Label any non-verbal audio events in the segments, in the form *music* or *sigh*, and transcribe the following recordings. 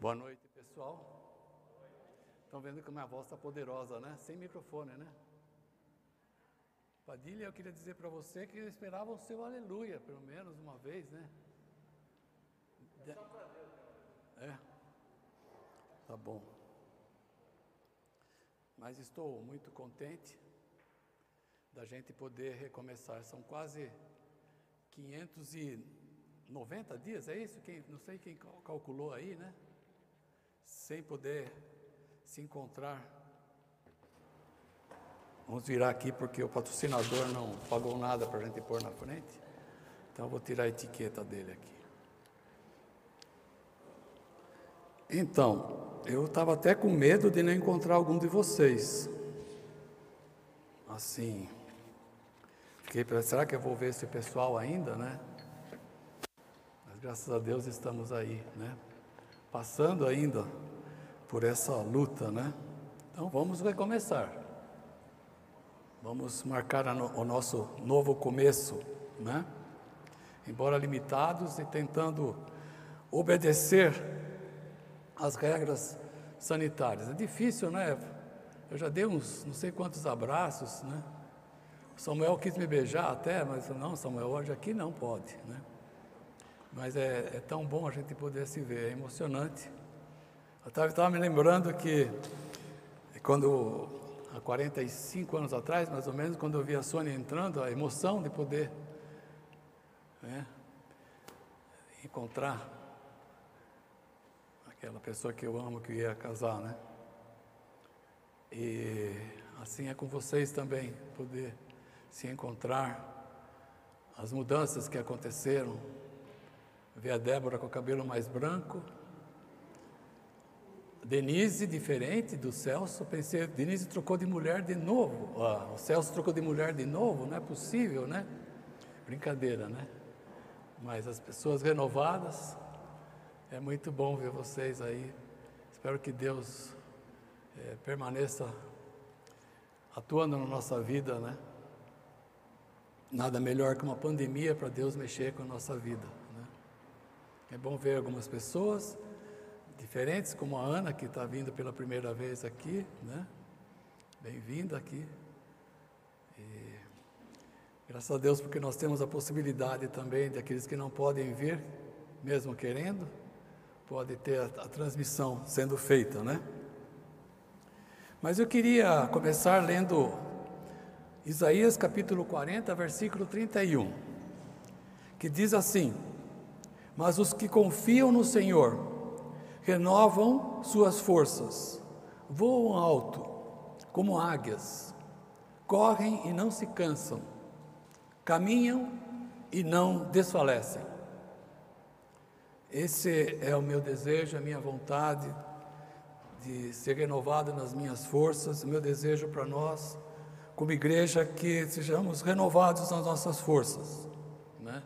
Boa noite, pessoal. Estão vendo que a minha voz está poderosa, né? Sem microfone, né? Padilha, eu queria dizer para você que eu esperava o seu aleluia, pelo menos uma vez, né? É só para Deus. É. Tá bom. Mas estou muito contente da gente poder recomeçar. São quase 590 dias, é isso? Quem, não sei quem calculou aí, né? Sem poder se encontrar. Vamos virar aqui porque o patrocinador não pagou nada para a gente pôr na frente. Então vou tirar a etiqueta dele aqui. Então, eu estava até com medo de não encontrar algum de vocês. Assim, fiquei será que eu vou ver esse pessoal ainda, né? Mas graças a Deus estamos aí, né? Passando ainda por essa luta, né? Então vamos recomeçar. Vamos marcar o nosso novo começo, né? Embora limitados e tentando obedecer às regras sanitárias. É difícil, né? Eu já dei uns não sei quantos abraços, né? Samuel quis me beijar até, mas não, Samuel, hoje aqui não pode, né? Mas é, é tão bom a gente poder se ver, é emocionante. Eu estava me lembrando que quando, há 45 anos atrás, mais ou menos, quando eu vi a Sônia entrando, a emoção de poder né, encontrar aquela pessoa que eu amo, que ia casar, né? E assim é com vocês também, poder se encontrar, as mudanças que aconteceram, ver a Débora com o cabelo mais branco. Denise, diferente do Celso, pensei, Denise trocou de mulher de novo. Ah, o Celso trocou de mulher de novo, não é possível, né? Brincadeira, né? Mas as pessoas renovadas, é muito bom ver vocês aí. Espero que Deus é, permaneça atuando na nossa vida, né? Nada melhor que uma pandemia para Deus mexer com a nossa vida. É bom ver algumas pessoas diferentes, como a Ana, que está vindo pela primeira vez aqui, né? Bem-vinda aqui. E, graças a Deus, porque nós temos a possibilidade também de aqueles que não podem vir, mesmo querendo, pode ter a, a transmissão sendo feita, né? Mas eu queria começar lendo Isaías capítulo 40, versículo 31, que diz assim: mas os que confiam no Senhor renovam suas forças, voam alto como águias, correm e não se cansam, caminham e não desfalecem. Esse é o meu desejo, a minha vontade de ser renovado nas minhas forças, o meu desejo para nós, como igreja, que sejamos renovados nas nossas forças, né?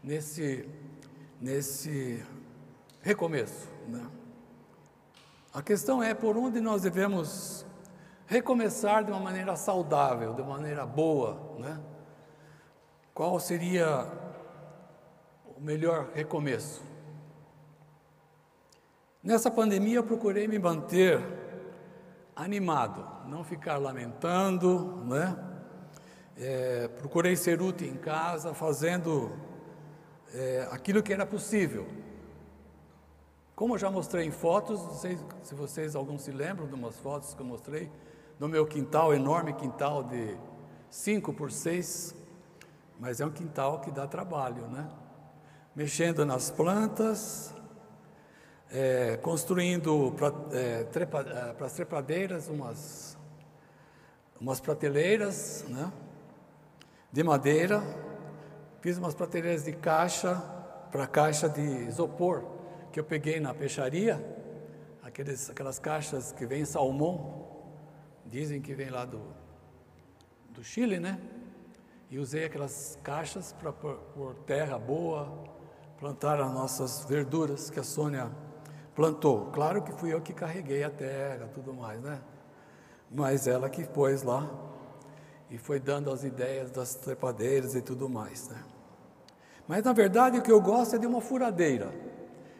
nesse nesse recomeço. Né? A questão é por onde nós devemos recomeçar de uma maneira saudável, de uma maneira boa. Né? Qual seria o melhor recomeço? Nessa pandemia eu procurei me manter animado, não ficar lamentando, né? É, procurei ser útil em casa, fazendo é, aquilo que era possível. Como eu já mostrei em fotos, não sei se vocês alguns se lembram de umas fotos que eu mostrei, no meu quintal, enorme quintal de 5 por 6, mas é um quintal que dá trabalho, né? Mexendo nas plantas, é, construindo para é, trepa, é, as trepadeiras umas, umas prateleiras né? de madeira, Fiz umas prateleiras de caixa para caixa de isopor que eu peguei na peixaria, aqueles, aquelas caixas que vem salmão, dizem que vem lá do, do Chile, né? E usei aquelas caixas para pôr, terra boa, plantar as nossas verduras que a Sônia plantou. Claro que fui eu que carreguei a terra, tudo mais, né? Mas ela que pôs lá e foi dando as ideias das trepadeiras e tudo mais, né? Mas na verdade o que eu gosto é de uma furadeira.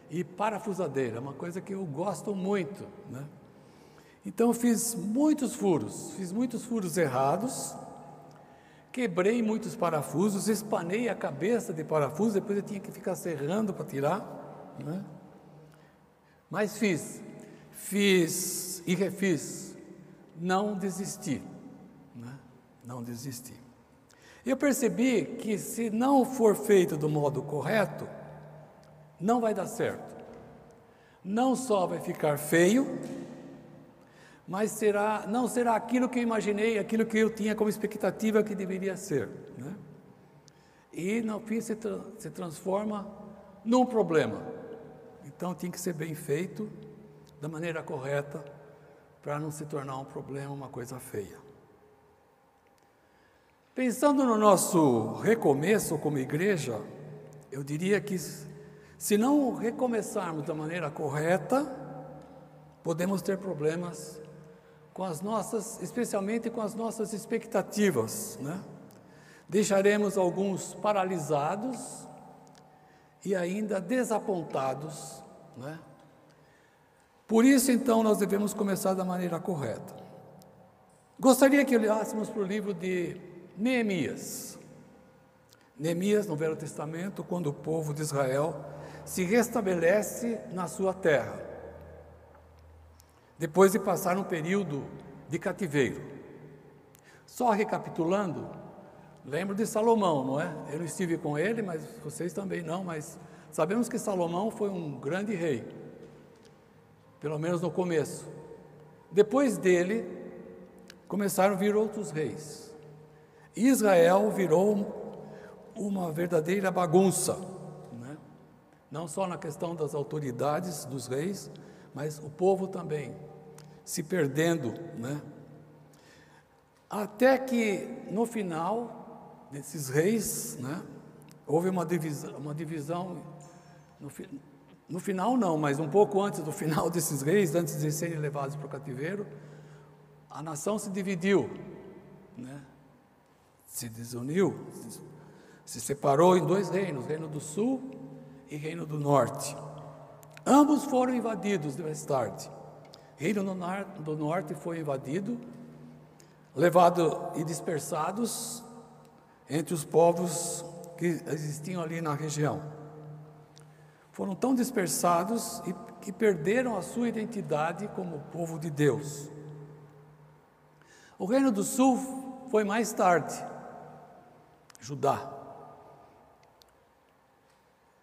e parafusadeira, uma coisa que eu gosto muito. Né? Então fiz muitos furos, fiz muitos furos errados, quebrei muitos parafusos, espanei a cabeça de parafuso, depois eu tinha que ficar serrando para tirar. Né? Mas fiz, fiz e refiz, não desisti. Né? Não desisti. Eu percebi que se não for feito do modo correto, não vai dar certo. Não só vai ficar feio, mas será, não será aquilo que eu imaginei, aquilo que eu tinha como expectativa que deveria ser. Né? E no fim se, tra se transforma num problema. Então tem que ser bem feito, da maneira correta, para não se tornar um problema, uma coisa feia. Pensando no nosso recomeço como igreja, eu diria que se não recomeçarmos da maneira correta, podemos ter problemas com as nossas, especialmente com as nossas expectativas, né? Deixaremos alguns paralisados e ainda desapontados, né? Por isso, então, nós devemos começar da maneira correta. Gostaria que olhássemos para o livro de Neemias. Neemias, no Velho Testamento, quando o povo de Israel se restabelece na sua terra, depois de passar um período de cativeiro. Só recapitulando, lembro de Salomão, não é? Eu não estive com ele, mas vocês também não, mas sabemos que Salomão foi um grande rei, pelo menos no começo. Depois dele, começaram a vir outros reis. Israel virou uma verdadeira bagunça não só na questão das autoridades, dos reis, mas o povo também se perdendo, né? Até que no final desses reis, né, houve uma divisão, uma divisão no, no final não, mas um pouco antes do final desses reis, antes de serem levados para o cativeiro, a nação se dividiu, né? Se desuniu, se separou em dois reinos, reino do sul e Reino do Norte. Ambos foram invadidos mais tarde. Reino do Norte foi invadido, levado e dispersados entre os povos que existiam ali na região. Foram tão dispersados e que perderam a sua identidade como povo de Deus. O Reino do Sul foi mais tarde, Judá.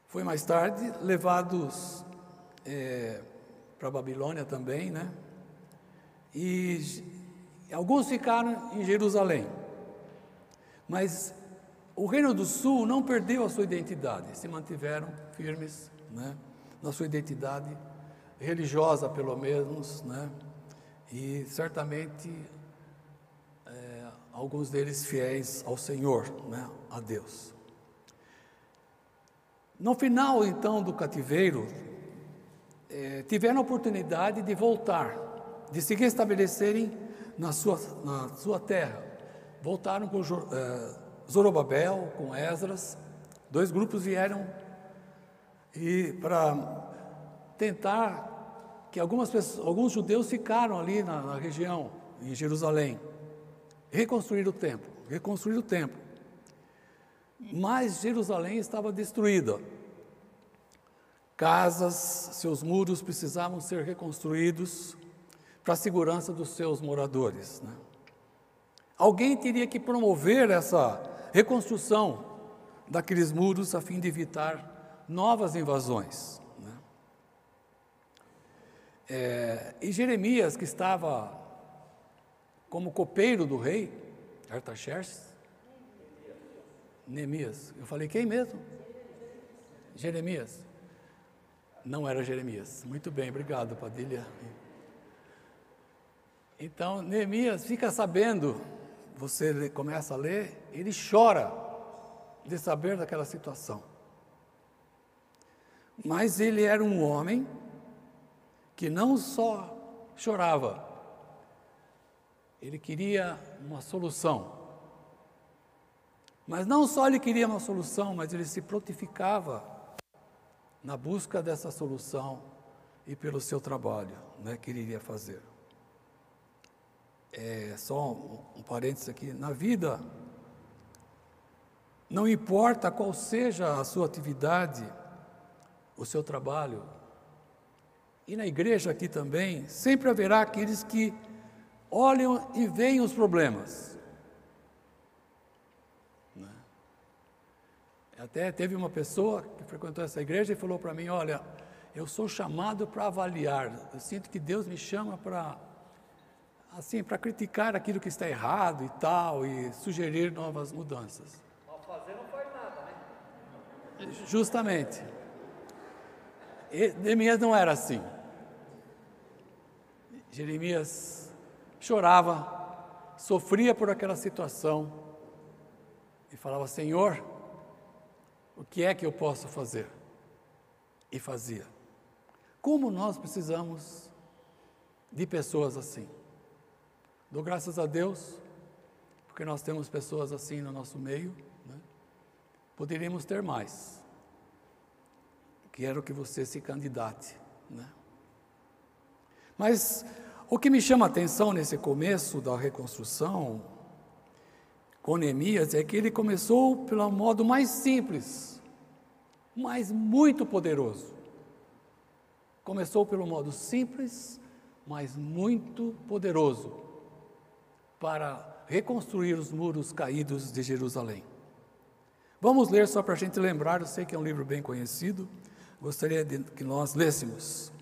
Foi mais tarde levados é, para a Babilônia também, né? E alguns ficaram em Jerusalém. Mas o Reino do Sul não perdeu a sua identidade, se mantiveram firmes né, na sua identidade religiosa, pelo menos, né, e certamente alguns deles fiéis ao Senhor, né, a Deus. No final, então, do cativeiro, é, tiveram a oportunidade de voltar, de se restabelecerem na sua, na sua terra. Voltaram com é, Zorobabel, com Esdras, dois grupos vieram e para tentar que algumas pessoas, alguns judeus ficaram ali na, na região, em Jerusalém, reconstruir o templo, reconstruir o templo. Mas Jerusalém estava destruída. Casas, seus muros precisavam ser reconstruídos para a segurança dos seus moradores. Né? Alguém teria que promover essa reconstrução daqueles muros a fim de evitar novas invasões. Né? É, e Jeremias, que estava como copeiro do rei Artaxerxes, Neemias. Eu falei, quem mesmo? Jeremias. Não era Jeremias. Muito bem, obrigado, Padilha. Então, Neemias fica sabendo, você começa a ler, ele chora de saber daquela situação. Mas ele era um homem que não só chorava, ele queria uma solução. Mas não só ele queria uma solução, mas ele se prontificava na busca dessa solução e pelo seu trabalho né, que ele iria fazer. É, só um, um parênteses aqui: na vida, não importa qual seja a sua atividade, o seu trabalho, e na igreja aqui também, sempre haverá aqueles que olham e veem os problemas. Né? Até teve uma pessoa que frequentou essa igreja e falou para mim: Olha, eu sou chamado para avaliar, eu sinto que Deus me chama para assim, para criticar aquilo que está errado e tal, e sugerir novas mudanças. Fazer não faz nada, né? Justamente. E Jeremias não era assim. Jeremias chorava, sofria por aquela situação e falava: Senhor, o que é que eu posso fazer? E fazia. Como nós precisamos de pessoas assim. Dou graças a Deus, porque nós temos pessoas assim no nosso meio. Né? Poderíamos ter mais. Quero que você se candidate. Né? Mas o que me chama a atenção nesse começo da reconstrução com Neemias é que ele começou pelo modo mais simples, mas muito poderoso. Começou pelo modo simples, mas muito poderoso, para reconstruir os muros caídos de Jerusalém. Vamos ler só para a gente lembrar, eu sei que é um livro bem conhecido, gostaria de que nós lêssemos.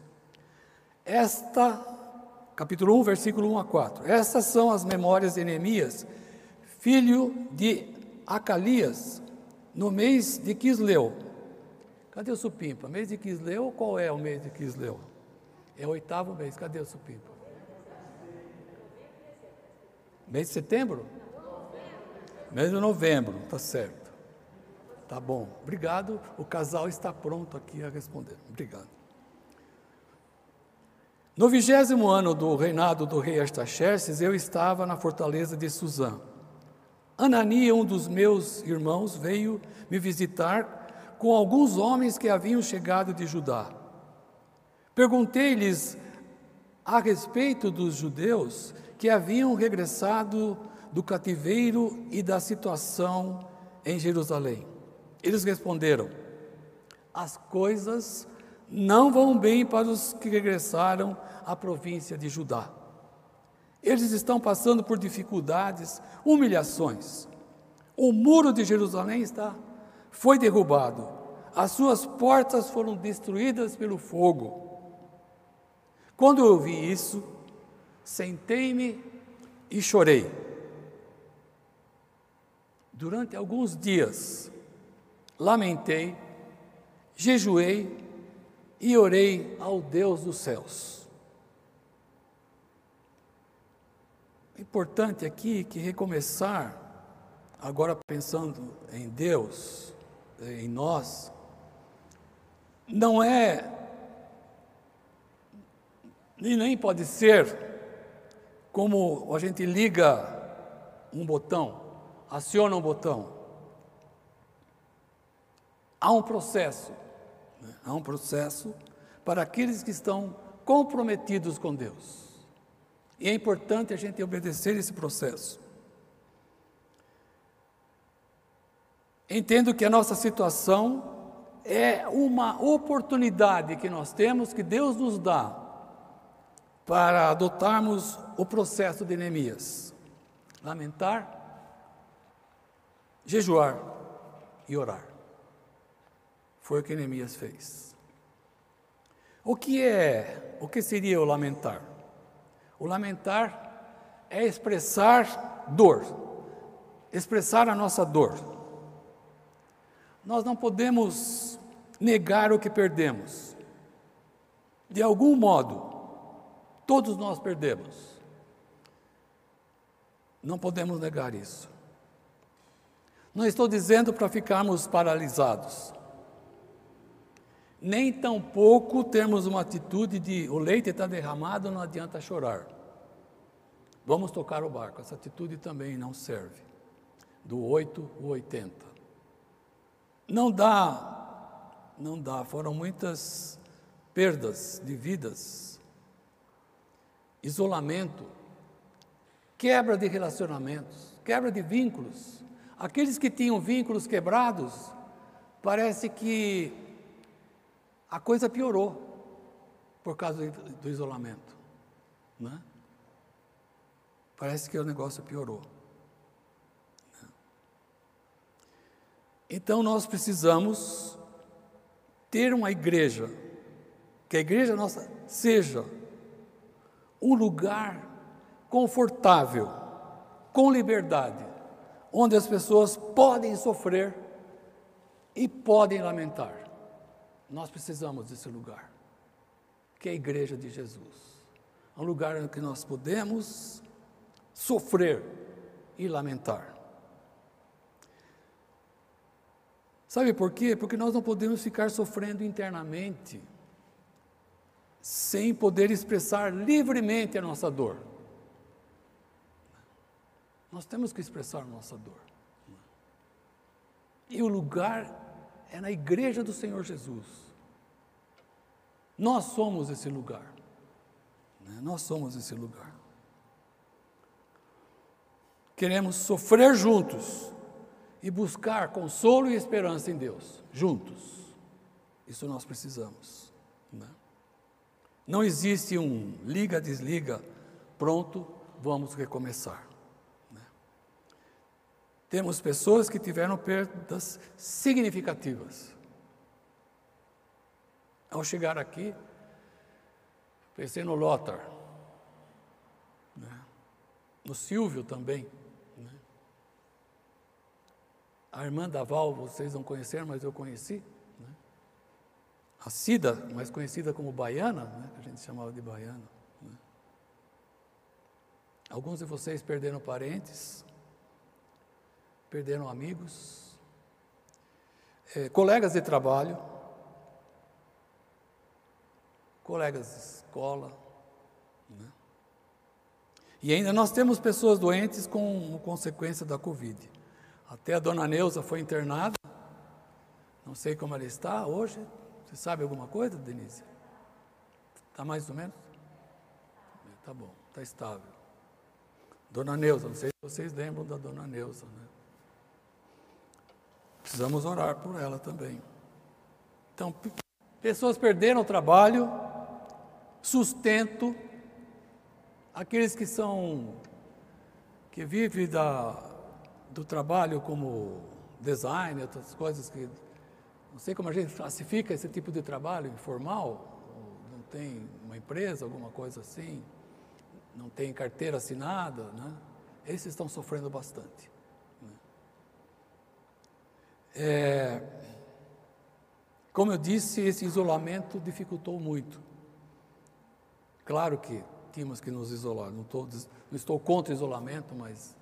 Esta, capítulo 1, versículo 1 a 4. Estas são as memórias de Neemias, filho de Acalias, no mês de Quisleu, Cadê o supimpa? Mês de Quisleu, qual é o mês de Quisleu? É o oitavo mês, cadê o supimpa? Mês de setembro? Mês de novembro, tá certo. Tá bom, obrigado. O casal está pronto aqui a responder. Obrigado. No vigésimo ano do reinado do rei Artaxerxes, eu estava na fortaleza de Suzã. Anania, um dos meus irmãos, veio me visitar com alguns homens que haviam chegado de Judá. Perguntei-lhes a respeito dos judeus que haviam regressado do cativeiro e da situação em Jerusalém. Eles responderam: As coisas não vão bem para os que regressaram à província de Judá. Eles estão passando por dificuldades, humilhações. O muro de Jerusalém está foi derrubado, as suas portas foram destruídas pelo fogo. Quando eu vi isso, sentei-me e chorei. Durante alguns dias, lamentei, jejuei e orei ao Deus dos céus. Importante aqui que recomeçar, agora pensando em Deus, em nós, não é, e nem pode ser como a gente liga um botão, aciona um botão. Há um processo? Há um processo para aqueles que estão comprometidos com Deus. E é importante a gente obedecer esse processo. Entendo que a nossa situação é uma oportunidade que nós temos, que Deus nos dá, para adotarmos o processo de Neemias: lamentar, jejuar e orar. Foi o que Neemias fez. O que é, o que seria o lamentar? O lamentar é expressar dor, expressar a nossa dor. Nós não podemos negar o que perdemos. De algum modo, todos nós perdemos. Não podemos negar isso. Não estou dizendo para ficarmos paralisados. Nem tampouco termos uma atitude de o leite está derramado, não adianta chorar. Vamos tocar o barco. Essa atitude também não serve. Do 8 ao 80. Não dá, não dá. Foram muitas perdas de vidas, isolamento, quebra de relacionamentos, quebra de vínculos. Aqueles que tinham vínculos quebrados, parece que a coisa piorou por causa do isolamento. Né? Parece que o negócio piorou. Então nós precisamos ter uma igreja, que a igreja nossa seja um lugar confortável, com liberdade, onde as pessoas podem sofrer e podem lamentar. Nós precisamos desse lugar, que é a igreja de Jesus. Um lugar em que nós podemos sofrer e lamentar. Sabe por quê? Porque nós não podemos ficar sofrendo internamente, sem poder expressar livremente a nossa dor. Nós temos que expressar a nossa dor. E o lugar é na igreja do Senhor Jesus. Nós somos esse lugar. Né? Nós somos esse lugar. Queremos sofrer juntos e buscar consolo e esperança em Deus, juntos. Isso nós precisamos. Né? Não existe um liga, desliga, pronto, vamos recomeçar. Né? Temos pessoas que tiveram perdas significativas. Ao chegar aqui, pensei no Lothar, né? no Silvio também. A irmã da Val, vocês não conheceram, mas eu conheci. Né? A Cida, mais conhecida como Baiana, né? que a gente chamava de Baiana. Né? Alguns de vocês perderam parentes, perderam amigos, é, colegas de trabalho, colegas de escola. Né? E ainda nós temos pessoas doentes com consequência da Covid. Até a dona Neuza foi internada. Não sei como ela está hoje. Você sabe alguma coisa, Denise? Está mais ou menos? Está bom, está estável. Dona Neuza, não sei se vocês lembram da dona Neuza, né? Precisamos orar por ela também. Então, pessoas perderam o trabalho, sustento, aqueles que são, que vivem da, do trabalho como design, outras coisas que. Não sei como a gente classifica esse tipo de trabalho informal, não tem uma empresa, alguma coisa assim, não tem carteira assinada, né? Esses estão sofrendo bastante. Né? É, como eu disse, esse isolamento dificultou muito. Claro que tínhamos que nos isolar, não, tô, não estou contra o isolamento, mas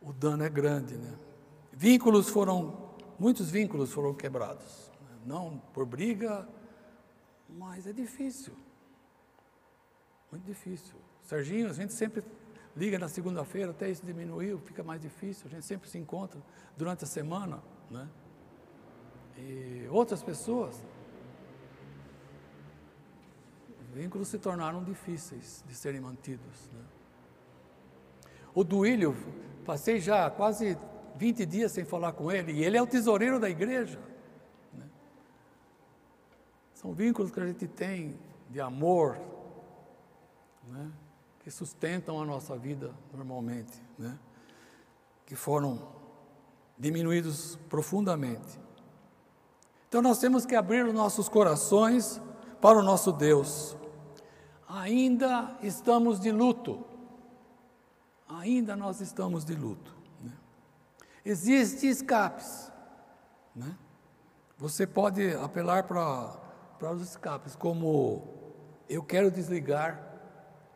o dano é grande. Né? Vínculos foram, muitos vínculos foram quebrados. Né? Não por briga, mas é difícil. Muito difícil. Serginho, a gente sempre liga na segunda-feira, até isso diminuiu, fica mais difícil. A gente sempre se encontra durante a semana. Né? E outras pessoas. Os vínculos se tornaram difíceis de serem mantidos. Né? O Duílio Passei já quase 20 dias sem falar com ele, e ele é o tesoureiro da igreja. Né? São vínculos que a gente tem de amor, né? que sustentam a nossa vida normalmente, né? que foram diminuídos profundamente. Então nós temos que abrir os nossos corações para o nosso Deus. Ainda estamos de luto ainda nós estamos de luto. Né? Existem escapes. Né? Você pode apelar para, os escapes, como eu quero desligar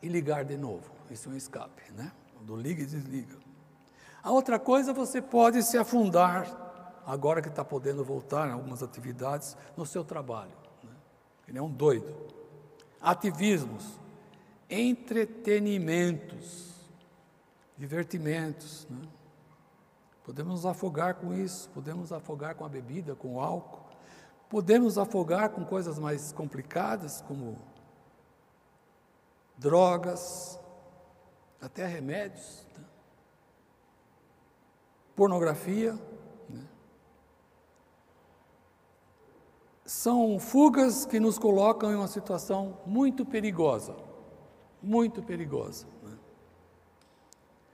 e ligar de novo. Isso é um escape, né? Do liga e desliga. A outra coisa, você pode se afundar, agora que está podendo voltar em algumas atividades, no seu trabalho. Né? Ele é um doido. Ativismos, entretenimentos divertimentos. Né? Podemos nos afogar com isso, podemos afogar com a bebida, com o álcool, Podemos afogar com coisas mais complicadas, como drogas, até remédios, né? pornografia. Né? São fugas que nos colocam em uma situação muito perigosa, muito perigosa. Né?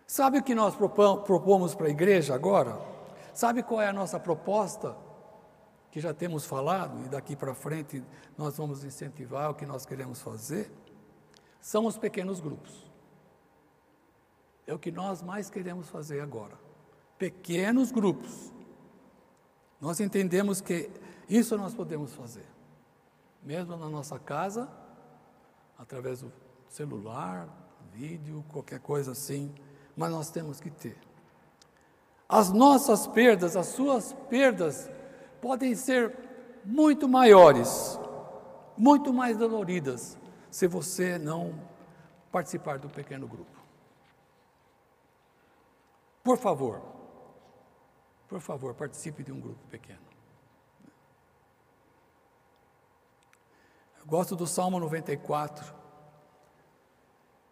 Sabe o que nós propomos para a igreja agora? Sabe qual é a nossa proposta? que já temos falado, e daqui para frente nós vamos incentivar o que nós queremos fazer, são os pequenos grupos. É o que nós mais queremos fazer agora. Pequenos grupos. Nós entendemos que isso nós podemos fazer, mesmo na nossa casa, através do celular, vídeo, qualquer coisa assim, mas nós temos que ter. As nossas perdas, as suas perdas, podem ser muito maiores, muito mais doloridas, se você não participar do pequeno grupo. Por favor, por favor, participe de um grupo pequeno. Eu gosto do Salmo 94,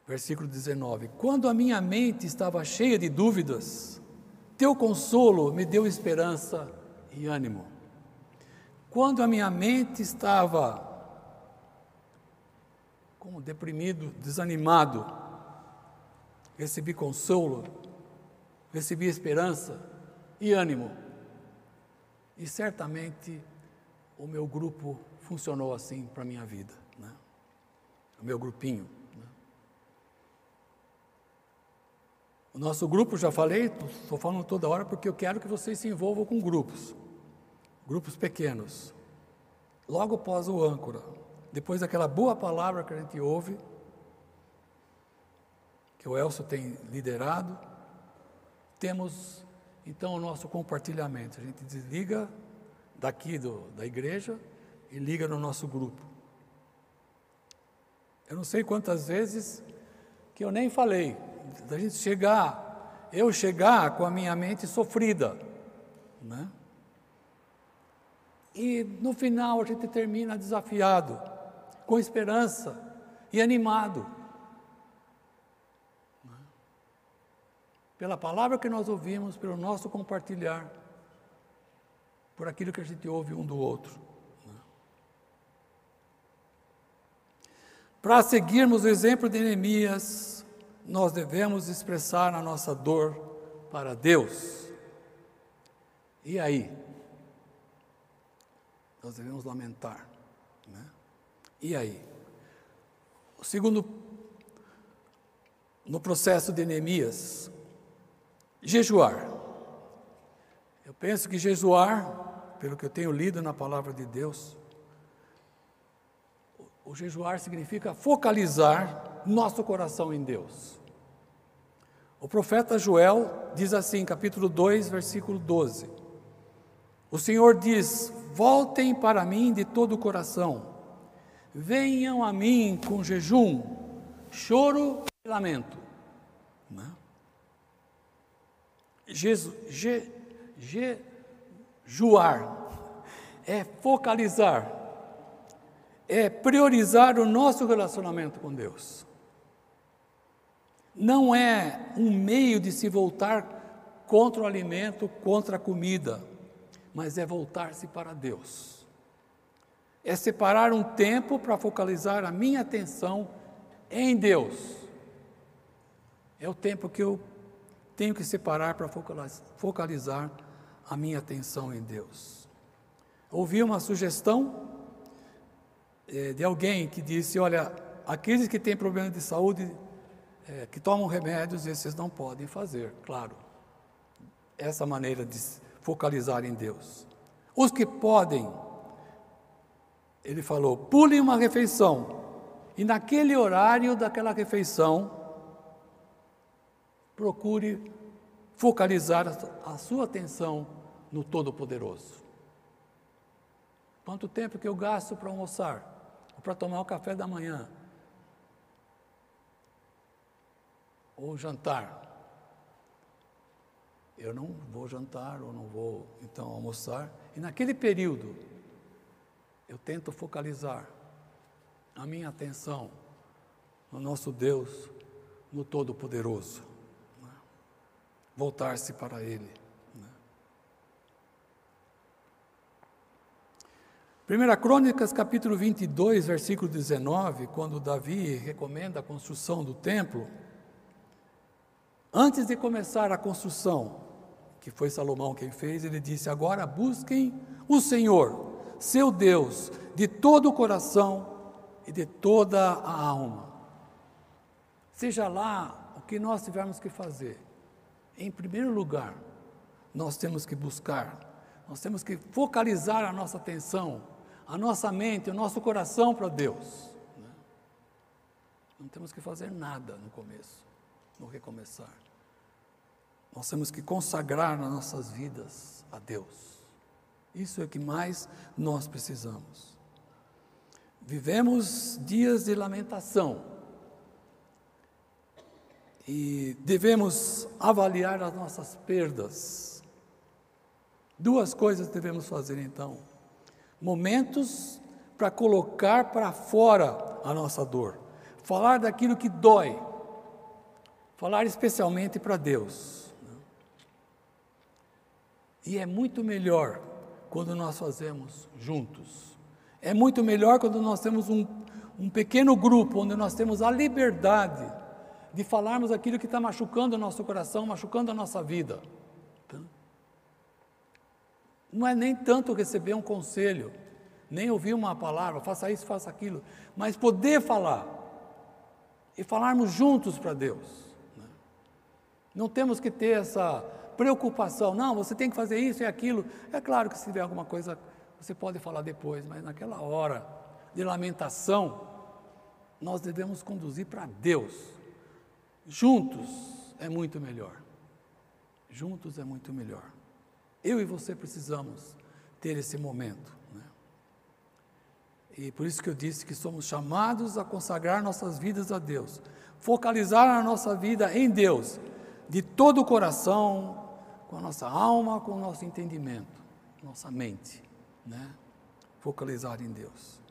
versículo 19: Quando a minha mente estava cheia de dúvidas, teu consolo me deu esperança e ânimo. Quando a minha mente estava como deprimido, desanimado, recebi consolo, recebi esperança e ânimo. E certamente o meu grupo funcionou assim para a minha vida, né? o meu grupinho. Né? O nosso grupo, já falei, estou falando toda hora porque eu quero que vocês se envolvam com grupos grupos pequenos. Logo após o âncora, depois daquela boa palavra que a gente ouve, que o Elcio tem liderado, temos então o nosso compartilhamento. A gente desliga daqui do, da igreja e liga no nosso grupo. Eu não sei quantas vezes que eu nem falei, da gente chegar, eu chegar com a minha mente sofrida, né? E no final a gente termina desafiado, com esperança e animado. Pela palavra que nós ouvimos, pelo nosso compartilhar, por aquilo que a gente ouve um do outro. Para seguirmos o exemplo de Neemias, nós devemos expressar a nossa dor para Deus. E aí? nós devemos lamentar. Né? E aí? O segundo, no processo de Neemias, jejuar. Eu penso que jejuar, pelo que eu tenho lido na palavra de Deus, o jejuar significa focalizar nosso coração em Deus. O profeta Joel diz assim, capítulo 2, versículo 12: O Senhor diz: Voltem para mim de todo o coração. Venham a mim com jejum, choro e lamento. Né? Jeju, je, jejuar é focalizar, é priorizar o nosso relacionamento com Deus. Não é um meio de se voltar contra o alimento, contra a comida mas é voltar-se para Deus. É separar um tempo para focalizar a minha atenção em Deus. É o tempo que eu tenho que separar para focalizar a minha atenção em Deus. Ouvi uma sugestão é, de alguém que disse: Olha, aqueles que têm problemas de saúde, é, que tomam remédios, esses não podem fazer, claro. Essa maneira de focalizar em Deus. Os que podem, ele falou, pulem uma refeição e naquele horário daquela refeição, procure focalizar a sua atenção no Todo-Poderoso. Quanto tempo que eu gasto para almoçar? Para tomar o café da manhã? Ou jantar? eu não vou jantar ou não vou então almoçar. E naquele período, eu tento focalizar a minha atenção no nosso Deus, no Todo-Poderoso. Voltar-se para Ele. Né? 1 Crônicas, capítulo 22, versículo 19, quando Davi recomenda a construção do templo, antes de começar a construção, que foi Salomão quem fez, ele disse: Agora busquem o Senhor, seu Deus, de todo o coração e de toda a alma. Seja lá o que nós tivermos que fazer, em primeiro lugar, nós temos que buscar, nós temos que focalizar a nossa atenção, a nossa mente, o nosso coração para Deus. Né? Não temos que fazer nada no começo, no recomeçar. Nós temos que consagrar nas nossas vidas a Deus. Isso é o que mais nós precisamos. Vivemos dias de lamentação e devemos avaliar as nossas perdas. Duas coisas devemos fazer então: momentos para colocar para fora a nossa dor, falar daquilo que dói, falar especialmente para Deus. E é muito melhor quando nós fazemos juntos. É muito melhor quando nós temos um, um pequeno grupo, onde nós temos a liberdade de falarmos aquilo que está machucando o nosso coração, machucando a nossa vida. Não é nem tanto receber um conselho, nem ouvir uma palavra, faça isso, faça aquilo, mas poder falar e falarmos juntos para Deus. Né? Não temos que ter essa preocupação, não, você tem que fazer isso e aquilo. É claro que se tiver alguma coisa, você pode falar depois, mas naquela hora de lamentação, nós devemos conduzir para Deus. Juntos é muito melhor. Juntos é muito melhor. Eu e você precisamos ter esse momento. Né? E por isso que eu disse que somos chamados a consagrar nossas vidas a Deus, focalizar a nossa vida em Deus, de todo o coração, com a nossa alma, com o nosso entendimento, nossa mente, né? Focalizar em Deus.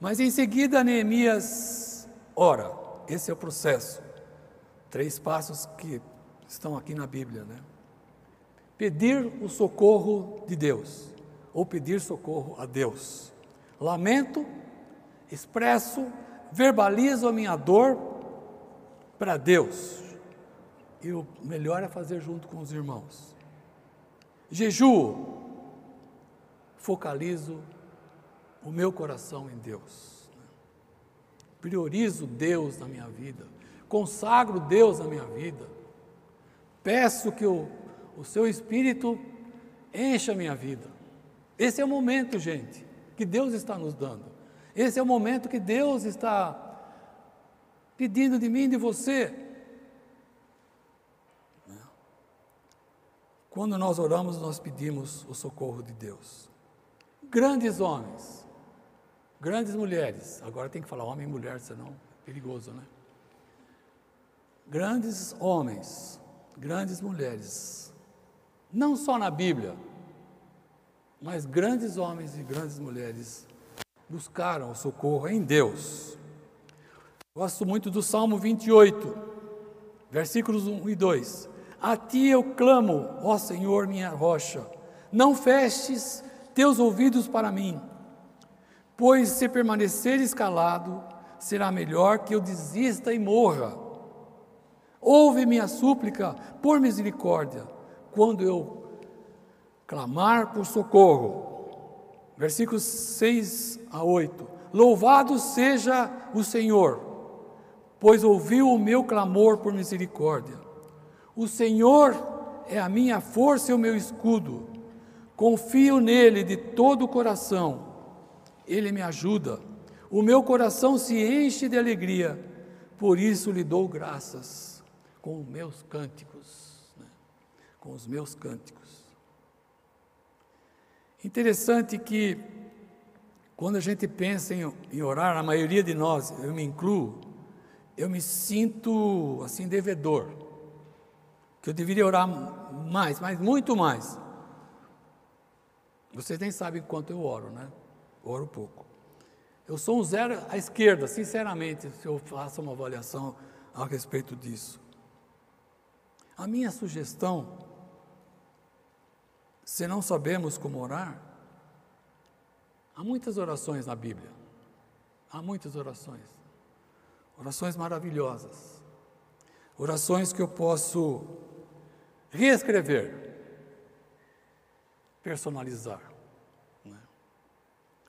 Mas em seguida, Neemias ora. Esse é o processo. Três passos que estão aqui na Bíblia, né? Pedir o socorro de Deus, ou pedir socorro a Deus. Lamento, expresso, verbalizo a minha dor para Deus. E o melhor é fazer junto com os irmãos. Jejuo, focalizo o meu coração em Deus. Priorizo Deus na minha vida. Consagro Deus na minha vida. Peço que o, o seu Espírito encha a minha vida. Esse é o momento, gente, que Deus está nos dando. Esse é o momento que Deus está pedindo de mim e de você. Quando nós oramos, nós pedimos o socorro de Deus. Grandes homens, grandes mulheres, agora tem que falar homem e mulher, senão é perigoso, né? Grandes homens, grandes mulheres, não só na Bíblia, mas grandes homens e grandes mulheres buscaram o socorro em Deus. Gosto muito do Salmo 28, versículos 1 e 2. A ti eu clamo, ó Senhor, minha rocha. Não feches teus ouvidos para mim, pois se permaneceres calado, será melhor que eu desista e morra. Ouve minha súplica por misericórdia, quando eu clamar por socorro. Versículos 6 a 8. Louvado seja o Senhor, pois ouviu o meu clamor por misericórdia. O Senhor é a minha força e o meu escudo. Confio nele de todo o coração. Ele me ajuda. O meu coração se enche de alegria. Por isso lhe dou graças com meus cânticos. Com os meus cânticos. Interessante que quando a gente pensa em, em, orar, a maioria de nós, eu me incluo, eu me sinto assim devedor que eu deveria orar mais, mas muito mais. Vocês nem sabem quanto eu oro, né? oro pouco. Eu sou um zero à esquerda, sinceramente, se eu faço uma avaliação a respeito disso. A minha sugestão, se não sabemos como orar, há muitas orações na Bíblia. Há muitas orações. Orações maravilhosas. Orações que eu posso reescrever, personalizar. Né?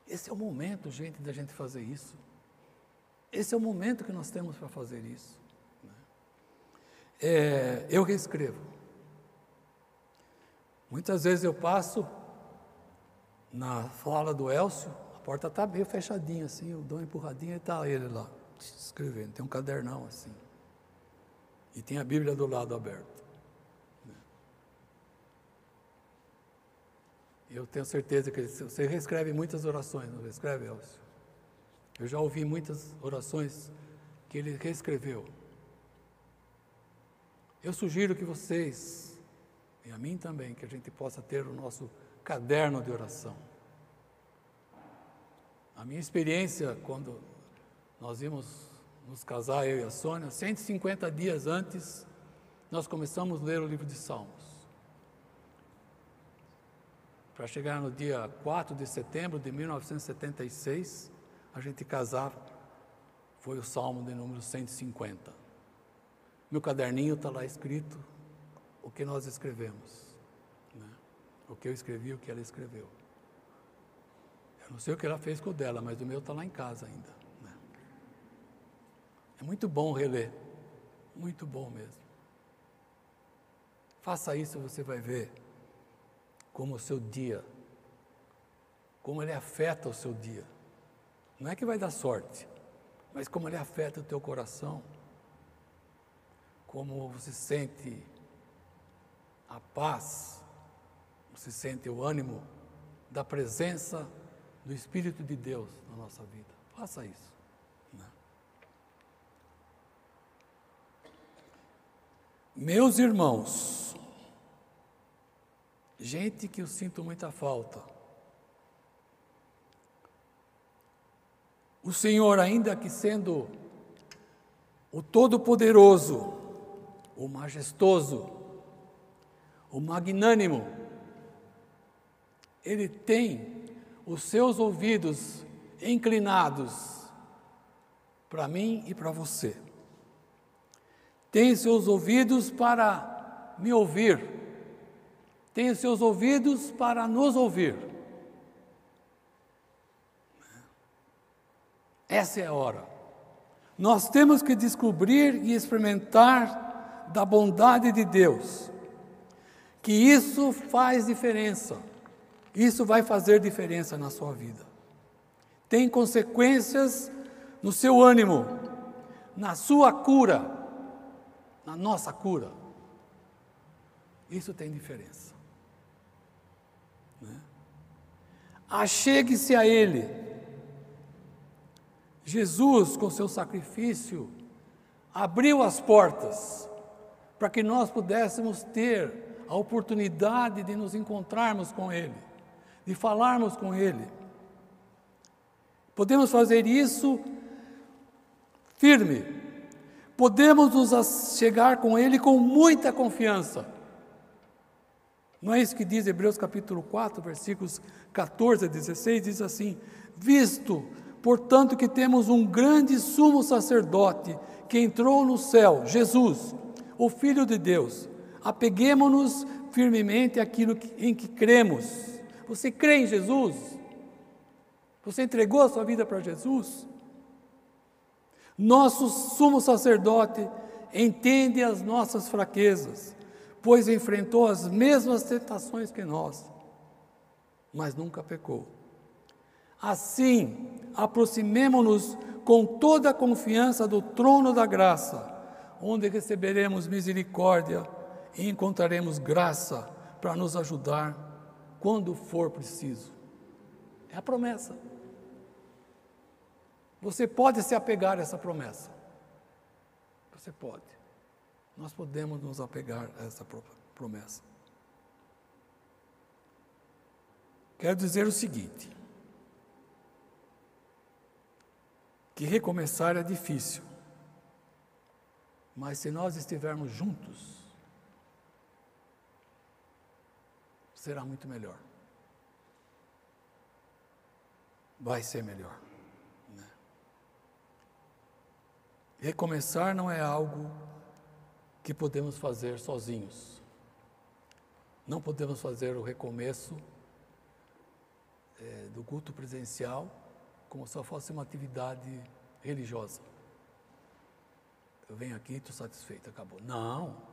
Esse é o momento, gente, da gente fazer isso. Esse é o momento que nós temos para fazer isso. Né? É, eu reescrevo. Muitas vezes eu passo na fala do Elcio, a porta está meio fechadinha assim, eu dou uma empurradinha e está ele lá, escrevendo. Tem um cadernão assim. E tem a Bíblia do lado aberto. Eu tenho certeza que você reescreve muitas orações, não reescreve, Elcio? Eu já ouvi muitas orações que ele reescreveu. Eu sugiro que vocês, e a mim também, que a gente possa ter o nosso caderno de oração. A minha experiência, quando nós íamos nos casar, eu e a Sônia, 150 dias antes, nós começamos a ler o livro de Salmos. Para chegar no dia 4 de setembro de 1976, a gente casar, foi o Salmo de número 150. Meu caderninho está lá escrito o que nós escrevemos. Né? O que eu escrevi, o que ela escreveu. Eu não sei o que ela fez com o dela, mas o meu está lá em casa ainda. Né? É muito bom reler. Muito bom mesmo. Faça isso, você vai ver como o seu dia, como ele afeta o seu dia. Não é que vai dar sorte, mas como ele afeta o teu coração, como você sente a paz, você sente o ânimo da presença do Espírito de Deus na nossa vida. Faça isso. Né? Meus irmãos, Gente que eu sinto muita falta. O Senhor, ainda que sendo o Todo-Poderoso, o Majestoso, o Magnânimo, Ele tem os seus ouvidos inclinados para mim e para você. Tem seus ouvidos para me ouvir tem seus ouvidos para nos ouvir. Essa é a hora. Nós temos que descobrir e experimentar da bondade de Deus, que isso faz diferença, isso vai fazer diferença na sua vida. Tem consequências no seu ânimo, na sua cura, na nossa cura. Isso tem diferença. Achegue-se a Ele. Jesus, com seu sacrifício, abriu as portas para que nós pudéssemos ter a oportunidade de nos encontrarmos com Ele, de falarmos com Ele. Podemos fazer isso firme, podemos nos chegar com Ele com muita confiança não é isso que diz Hebreus capítulo 4, versículos 14 a 16? Diz assim: Visto, portanto, que temos um grande sumo sacerdote que entrou no céu, Jesus, o Filho de Deus, apeguemos-nos firmemente àquilo em que cremos. Você crê em Jesus? Você entregou a sua vida para Jesus? Nosso sumo sacerdote entende as nossas fraquezas pois enfrentou as mesmas tentações que nós, mas nunca pecou. Assim, aproximemo-nos com toda a confiança do trono da graça, onde receberemos misericórdia e encontraremos graça para nos ajudar quando for preciso. É a promessa. Você pode se apegar a essa promessa. Você pode nós podemos nos apegar a essa promessa. Quero dizer o seguinte: que recomeçar é difícil, mas se nós estivermos juntos, será muito melhor. Vai ser melhor. Né? Recomeçar não é algo que podemos fazer sozinhos. Não podemos fazer o recomeço é, do culto presencial como se fosse uma atividade religiosa. Eu venho aqui, estou satisfeito, acabou. Não.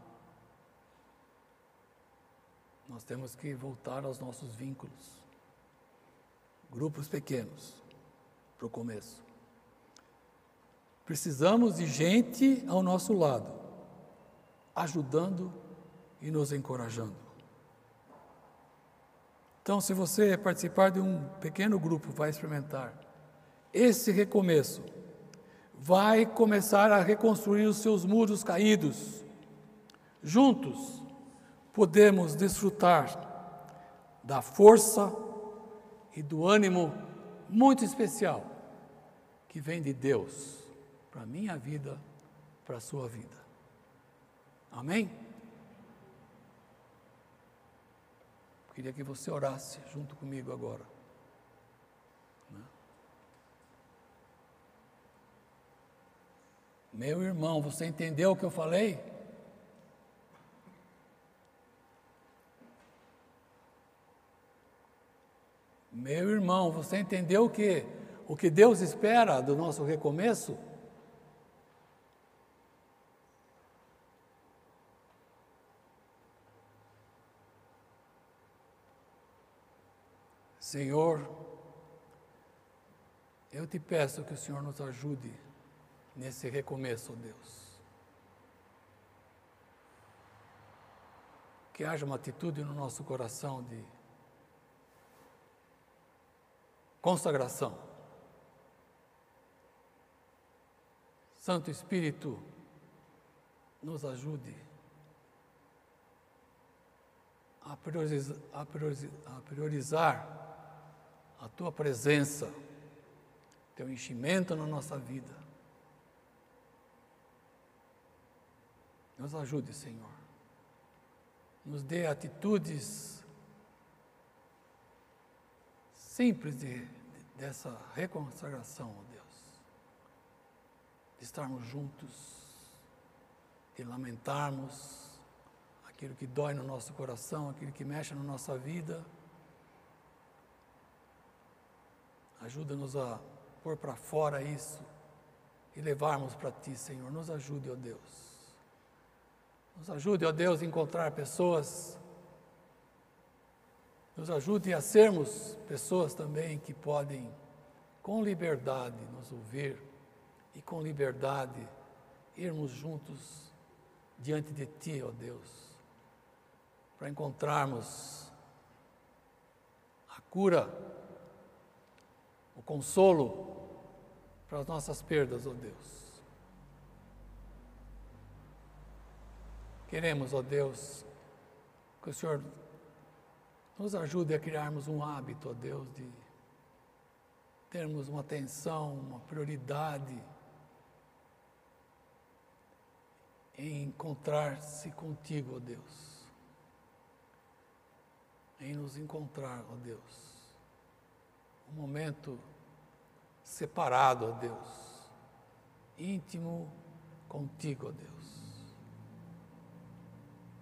Nós temos que voltar aos nossos vínculos. Grupos pequenos, para o começo. Precisamos de gente ao nosso lado, ajudando e nos encorajando. Então, se você participar de um pequeno grupo, vai experimentar esse recomeço. Vai começar a reconstruir os seus muros caídos. Juntos, podemos desfrutar da força e do ânimo muito especial que vem de Deus para a minha vida, para a sua vida. Amém? Queria que você orasse junto comigo agora. Né? Meu irmão, você entendeu o que eu falei? Meu irmão, você entendeu o que o que Deus espera do nosso recomeço? Senhor, eu te peço que o Senhor nos ajude nesse recomeço, Deus. Que haja uma atitude no nosso coração de Consagração. Santo Espírito, nos ajude a priorizar, a priorizar, a priorizar a tua presença, teu enchimento na nossa vida. Nos ajude, Senhor. Nos dê atitudes simples de dessa reconsagração, ó Deus, de estarmos juntos, de lamentarmos aquilo que dói no nosso coração, aquilo que mexe na nossa vida. Ajuda-nos a pôr para fora isso e levarmos para Ti, Senhor. Nos ajude, ó Deus. Nos ajude, ó Deus, a encontrar pessoas nos ajude a sermos pessoas também que podem, com liberdade, nos ouvir e com liberdade irmos juntos diante de Ti, ó Deus, para encontrarmos a cura, o consolo para as nossas perdas, ó Deus. Queremos, ó Deus, que o Senhor nos ajude a criarmos um hábito, ó Deus, de termos uma atenção, uma prioridade em encontrar-se contigo, ó Deus. Em nos encontrar, ó Deus. Um momento separado, ó Deus. Íntimo contigo, ó Deus.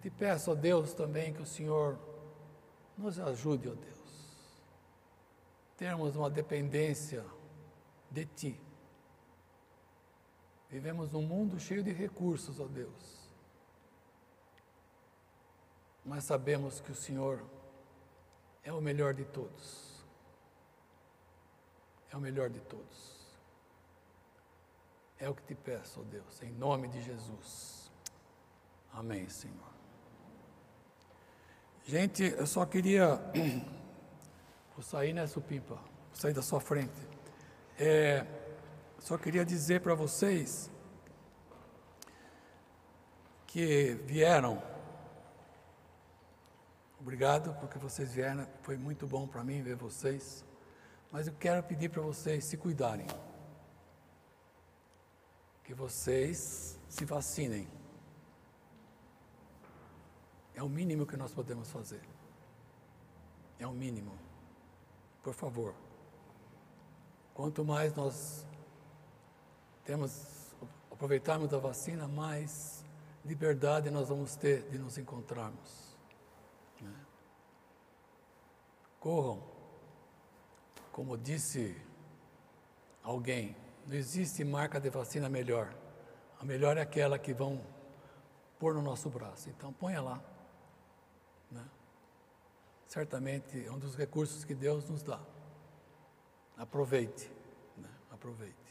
Te peço, ó Deus, também que o Senhor nos ajude, ó Deus. Termos uma dependência de Ti. Vivemos num mundo cheio de recursos, ó Deus. Mas sabemos que o Senhor é o melhor de todos. É o melhor de todos. É o que te peço, ó Deus, em nome de Jesus. Amém, Senhor. Gente, eu só queria. *clears throat* Vou sair, né, Supimpa? Vou sair da sua frente. É, só queria dizer para vocês que vieram. Obrigado porque vocês vieram. Foi muito bom para mim ver vocês. Mas eu quero pedir para vocês se cuidarem. que vocês se vacinem. É o mínimo que nós podemos fazer. É o mínimo. Por favor. Quanto mais nós temos aproveitarmos da vacina, mais liberdade nós vamos ter de nos encontrarmos. Né? Corram, como disse alguém, não existe marca de vacina melhor. A melhor é aquela que vão pôr no nosso braço. Então ponha lá. Certamente é um dos recursos que Deus nos dá. Aproveite. Né? Aproveite.